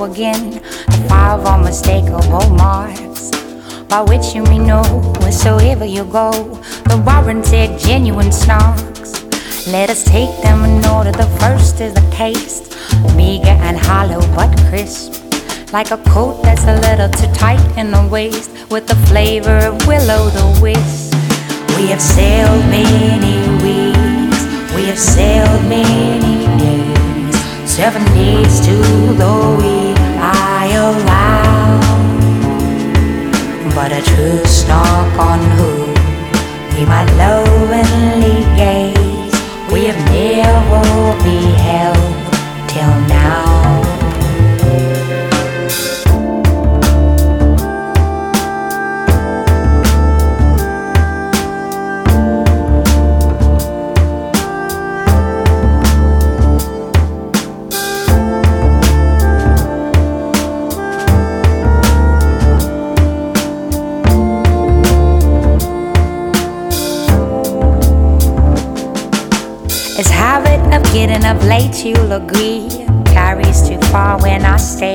again five unmistakable marks by which you may know wheresoever you go the warranted genuine snarks. Let us take them in order. The first is the taste, meager and hollow but crisp, like a coat that's a little too tight in the waist, with the flavor of will-o'-the-wisp. We have sailed many weeks, we have sailed many days, seven days to the week I allow. But a true snark on who we might lovingly gaze, we have never beheld of up late, you'll agree, carries too far when I stay.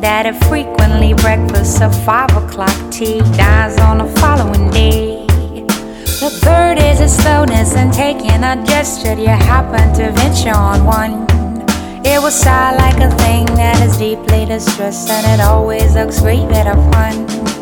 That it frequently breakfast of five o'clock tea dies on the following day. The third is a slowness in taking a gesture. You happen to venture on one. It will sigh like a thing that is deeply distressed, and it always looks great bit a fun.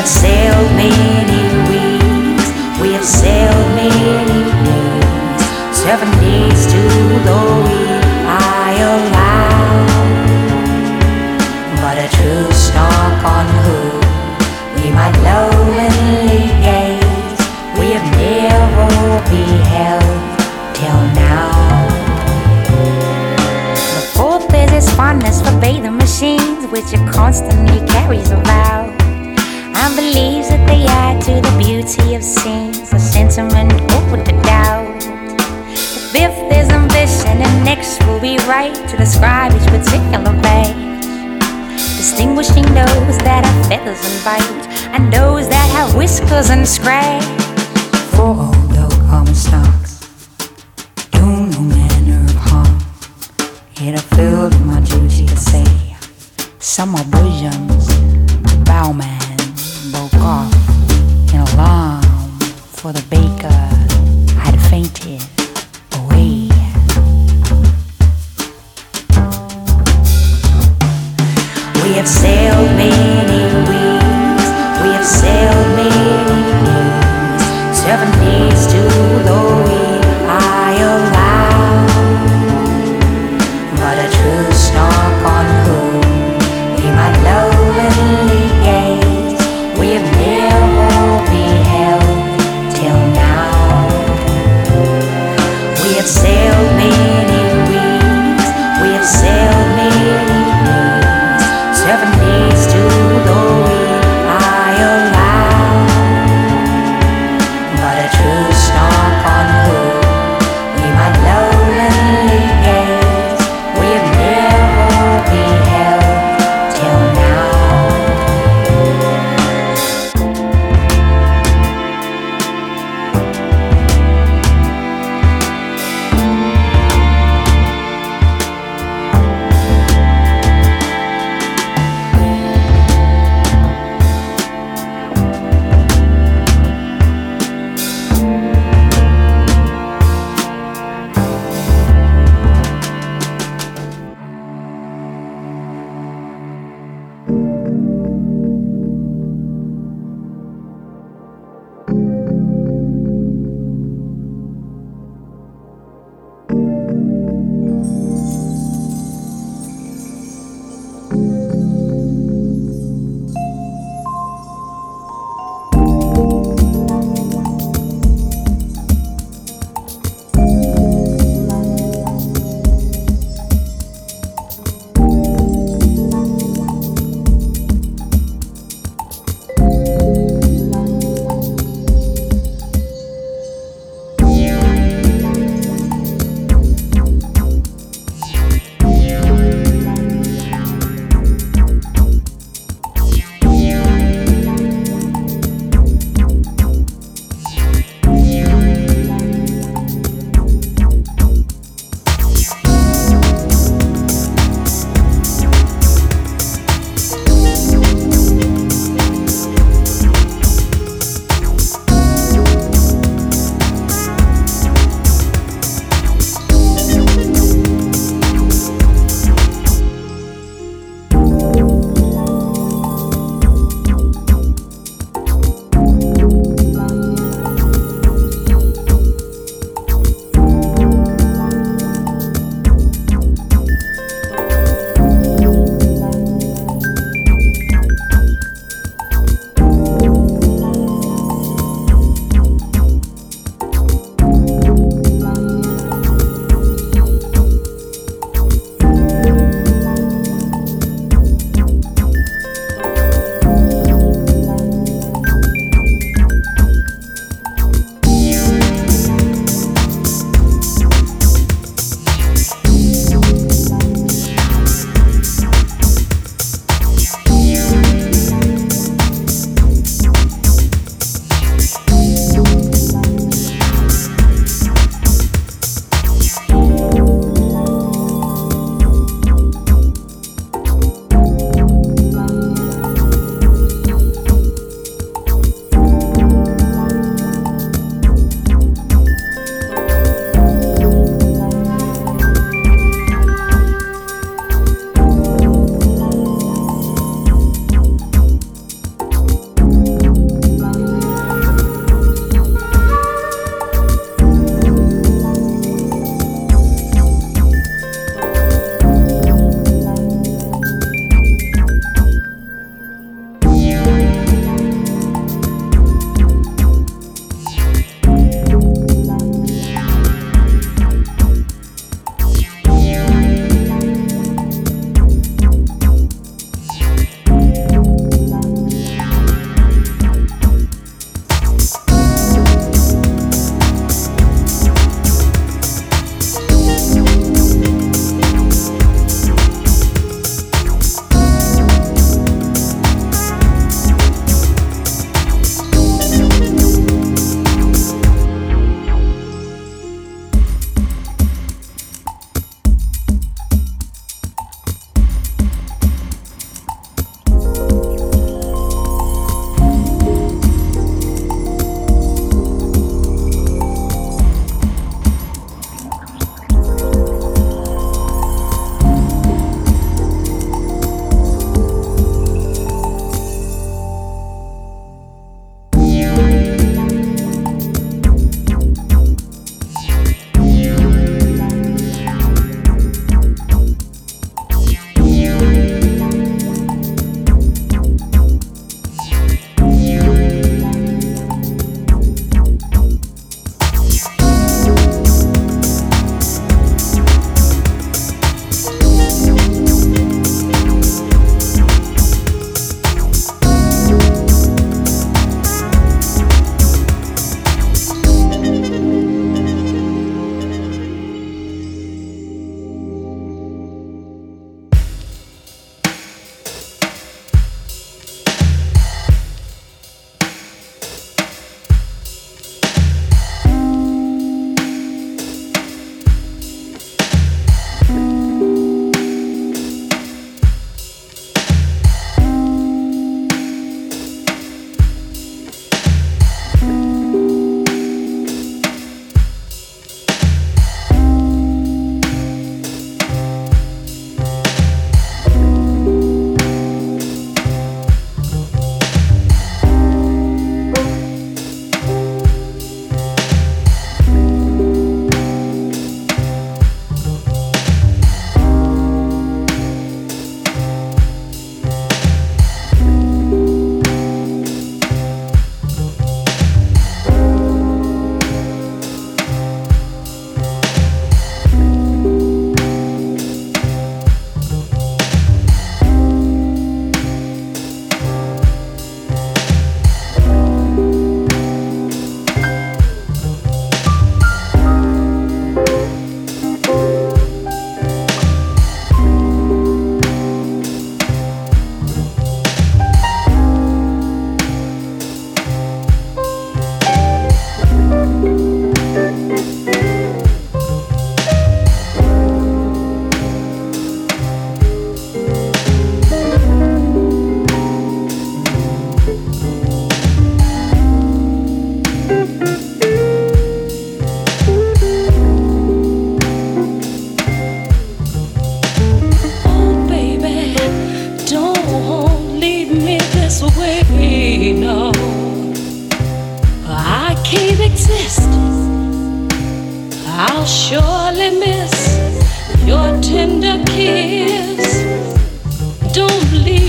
Have sailed many weeks, we have sailed many days, seven days to the week I allow. But a true snark on who we might lovingly gaze, we have never beheld till now. The fourth is fondness for bathing machines, which are constantly believes that they add to the beauty of scenes, a sentiment open the doubt. The fifth is ambition, and next will be right to describe each particular page. Distinguishing those that have feathers and bite, and those that have whiskers and scratch. For all although common stocks do no manner of harm, yet I feel my duty to say, some are Boojums,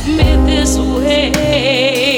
me this way.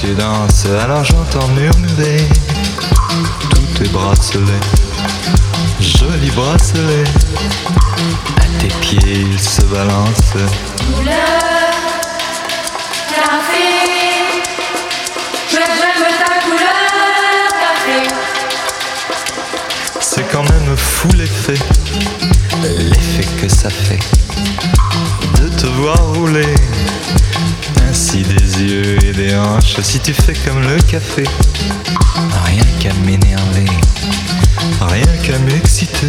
Tu danses, alors j'entends murmurer tous tes bracelets. Joli bracelet, à tes pieds il se balance. Café, que j'aime ta couleur. C'est quand même fou l'effet, l'effet que ça fait de te voir rouler. Ainsi des yeux si tu fais comme le café, rien qu'à m'énerver, rien qu'à m'exciter.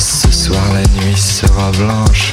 Ce soir la nuit sera blanche.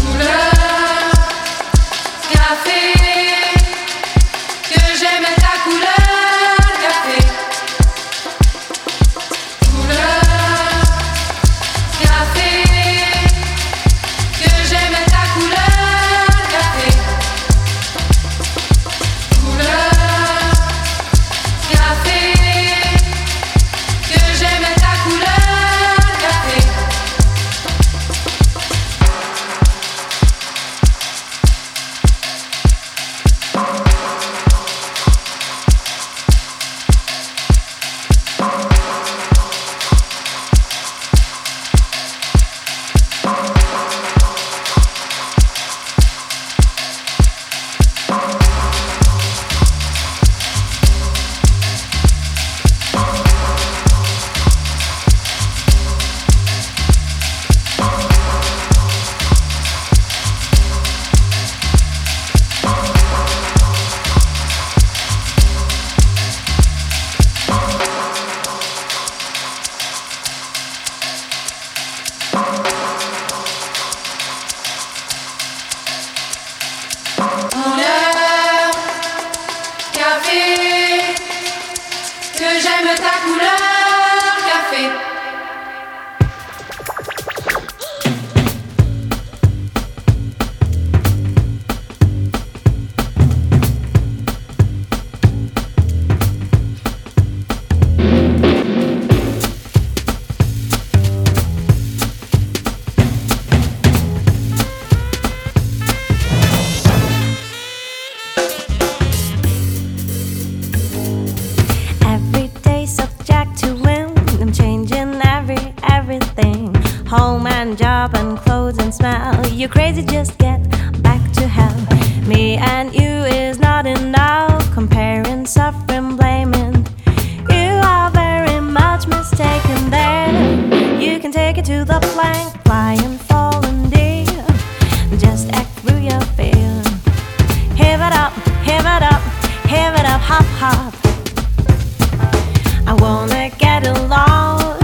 him there. You can take it to the plank, fly and fall and dear. Just act through your fear. Have it up, have it up, have it up, hop hop. I wanna get along.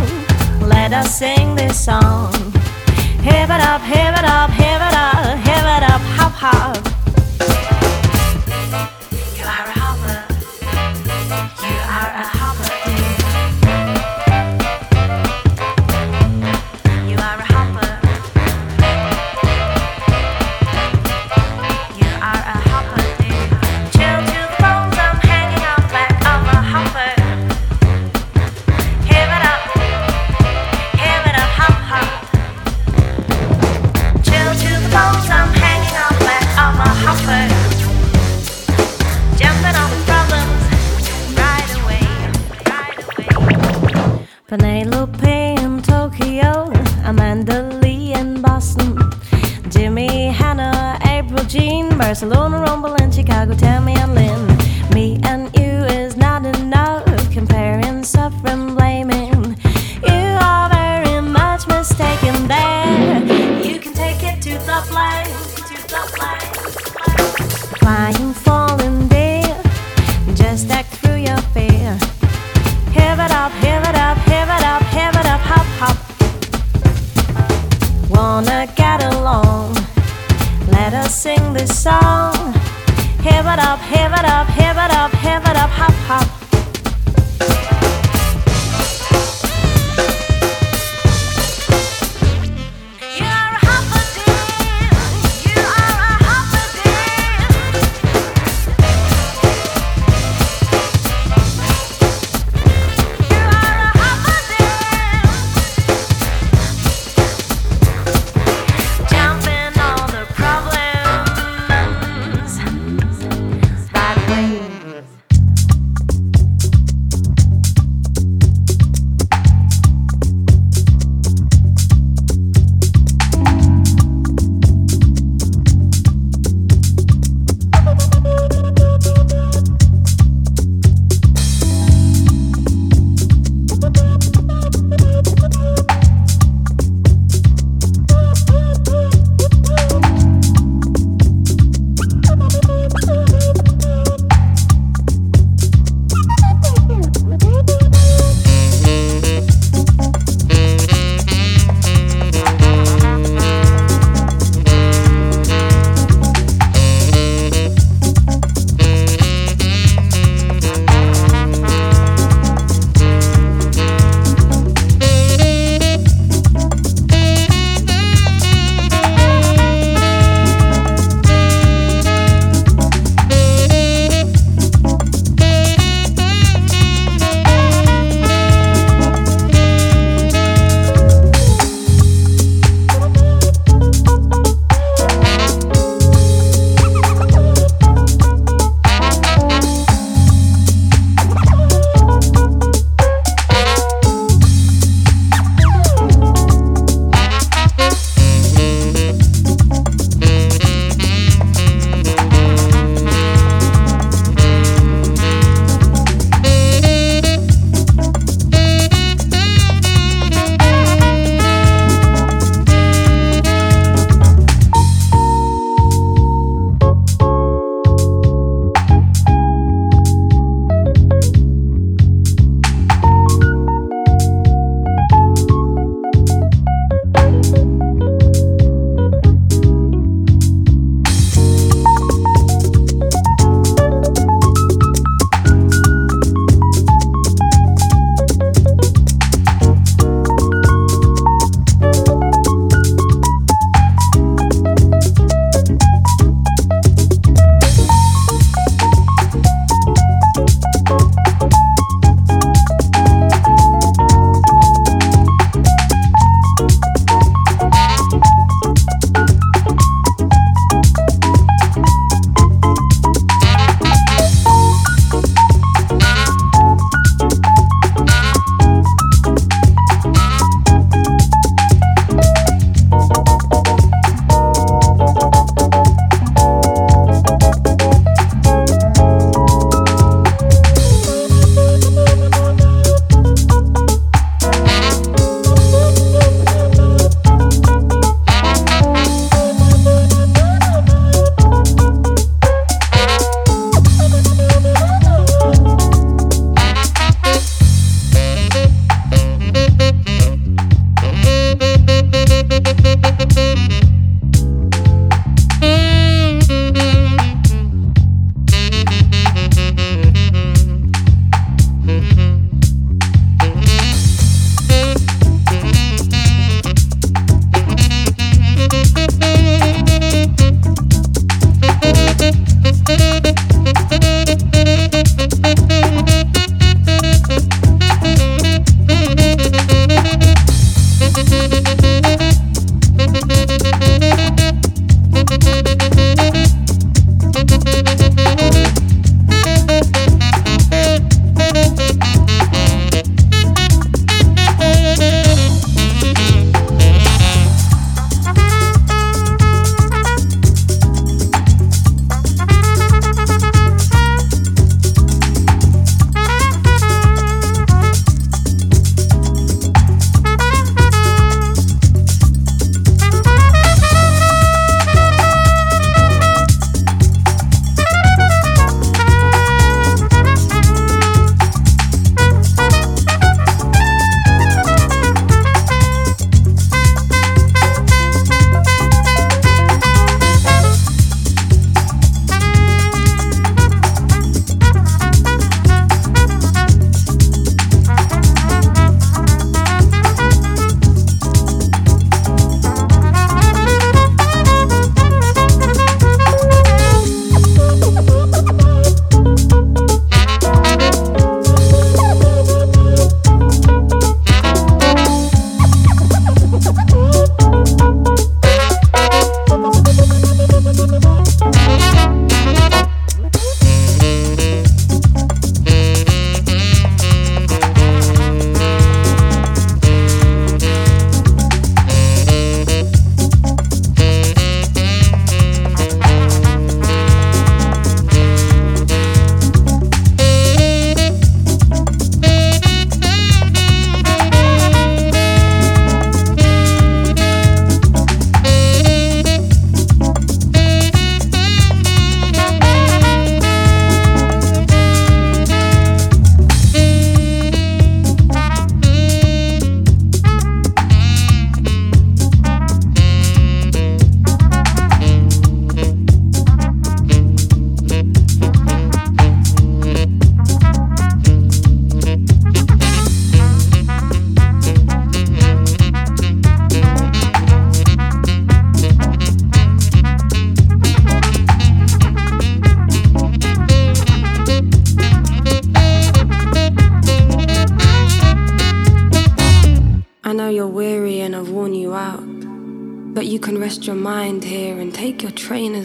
Let us sing this song. Have it up, have it up, have it up, have it up, hop hop.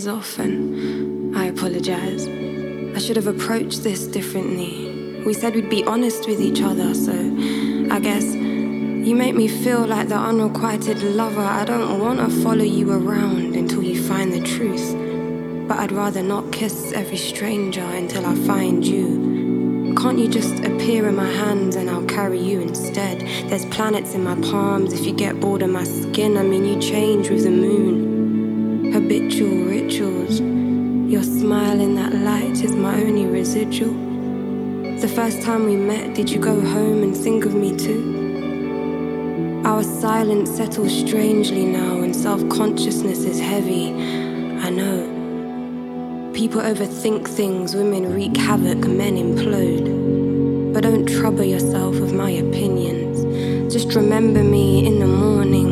Trainers off. And I apologize. I should have approached this differently. We said we'd be honest with each other, so I guess you make me feel like the unrequited lover. I don't wanna follow you around until you find the truth. But I'd rather not kiss every stranger until I find you. Can't you just appear in my hands and I'll carry you instead? There's planets in my palms if you get bored of my skin. I mean, you change with the moon. Habitual Your smile in that light is my only residual. The first time we met, did you go home and think of me too? Our silence settles strangely now, and self consciousness is heavy. I know. People overthink things, women wreak havoc, men implode. But don't trouble yourself with my opinions. Just remember me in the morning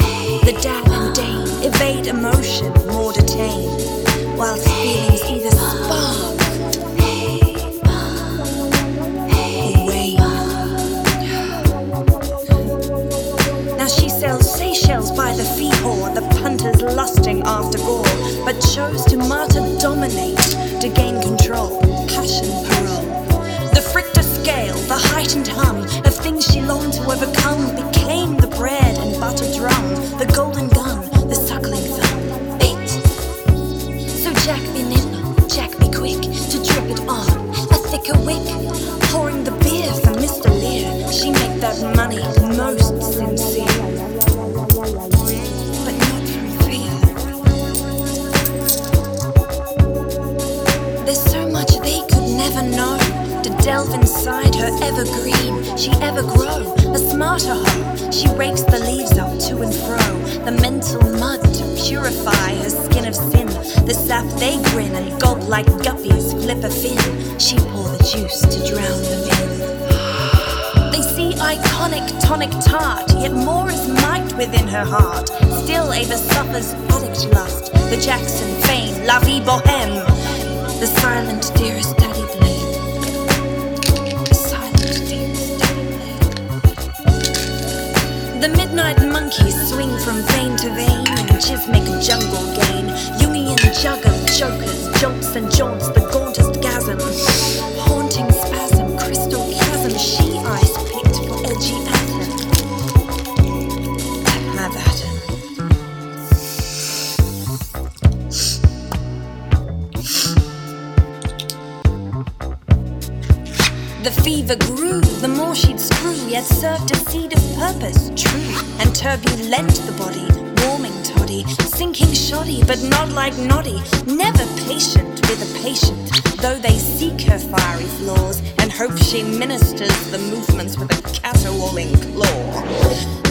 The dab and dame evade emotion, more detain, whilst feelings either spark. Now she sells Seychelles by the fee whore, the punters lusting after gore but chose to martyr dominate to gain control, passion parole. The Frichter scale, the heightened hum of things she longed to overcome became the bread and butter drum, the golden gun, the suckling thumb. Bait. So Jack be nimble, Jack be quick to drip it on a thicker wick, pouring the beer for Mr. Lear. She make that money most sincere. But not from fear. There's so much they could never know. To delve inside her evergreen. She ever grow a smarter hoe. She rakes the leaves up to and fro, the mental mud to purify her skin of sin. The sap they grin and gulp like guppies flip a fin. She pour the juice to drown them in. They see iconic tonic tart, yet more is might within her heart. Still Ava suffers addict lust. The Jackson fame, La Vie Boheme. The silent dearest The midnight monkeys swing from vein to vein in chismic jungle gain. Jungian of jokers, jolts and jaunts, the gauntest gasm. Purpose, true and turbulent the body, warming toddy, sinking shoddy, but not like noddy, never patient with a patient, though they seek her fiery flaws and hope she ministers the movements with a caterwauling claw.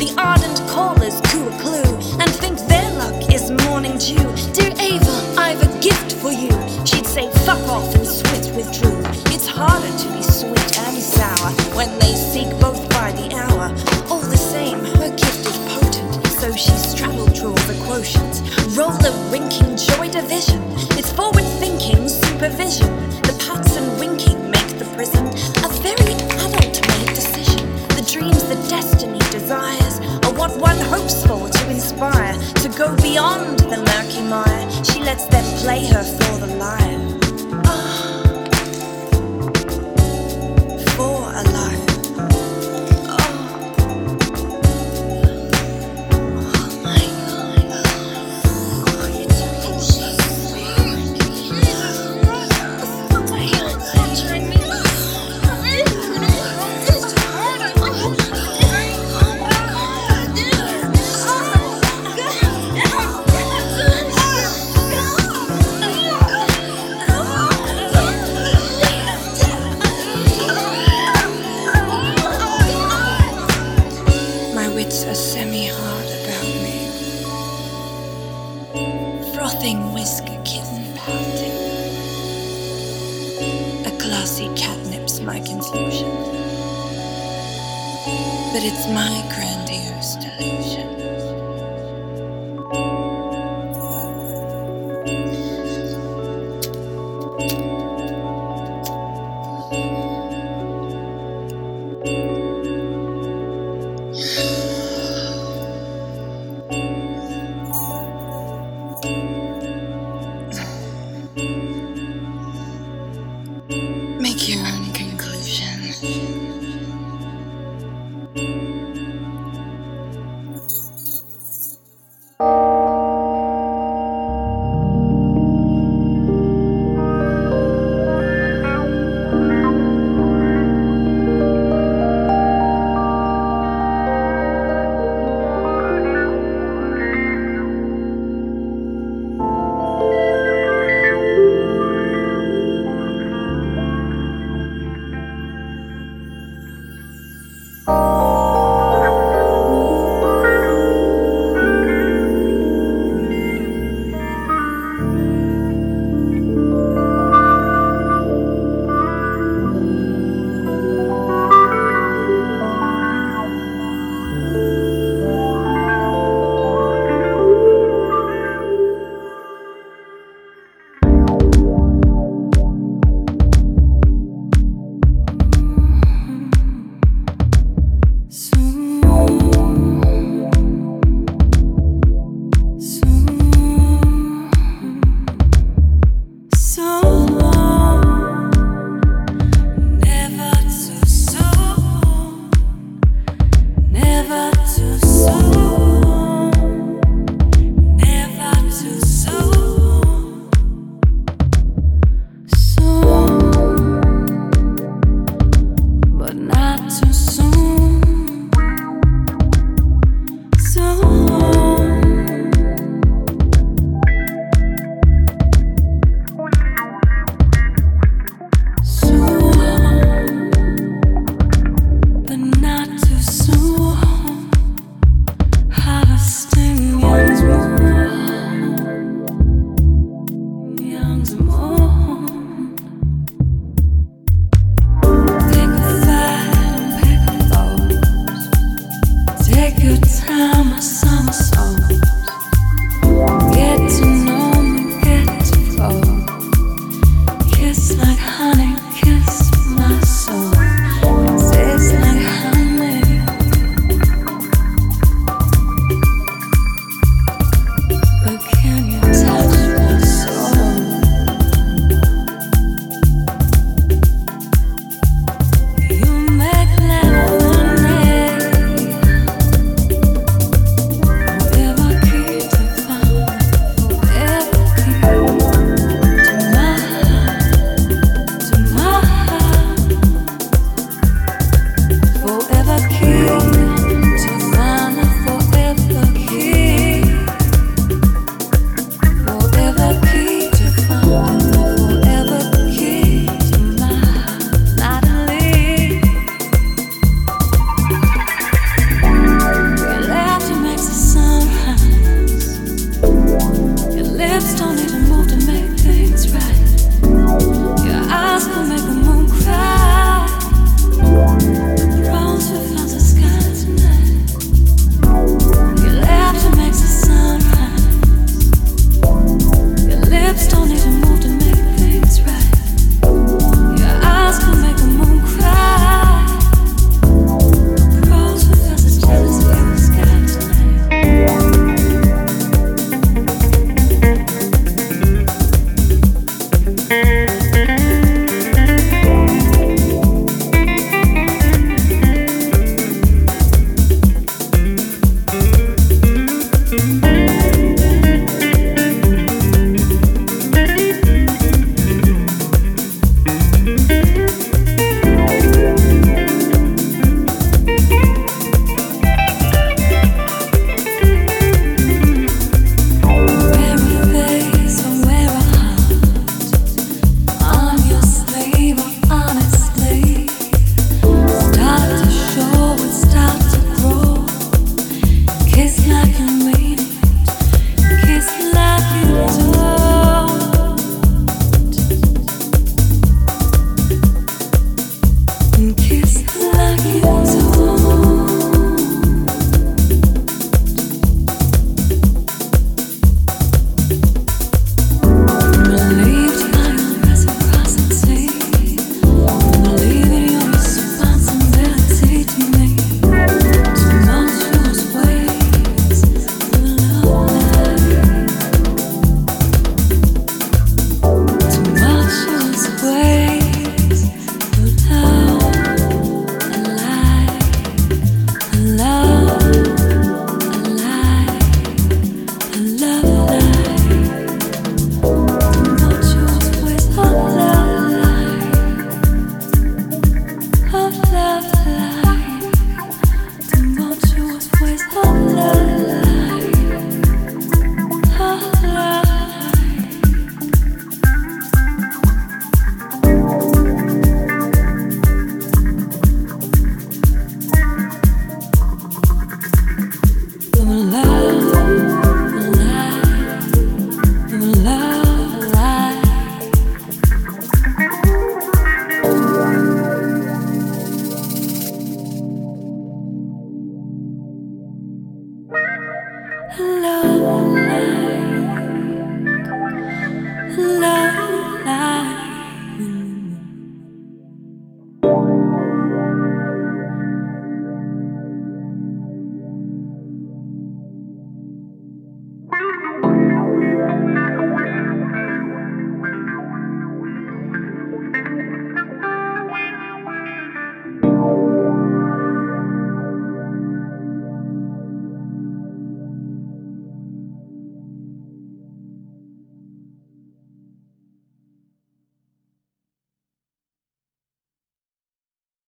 The ardent callers coo a clue and think their luck is morning dew. Dear Ava, I've a gift for you. She'd say, fuck off and swit withdrew. It's harder to be sweet and sour when they seek both by the hour. Gift is potent, so she straddle draws the quotient. Roll the rinking joy division. It's forward thinking supervision. The pats and winking make the prison a very adult made decision. The dreams, the destiny, desires are what one hopes for to inspire, to go beyond the murky mire. She lets them play her for the liar.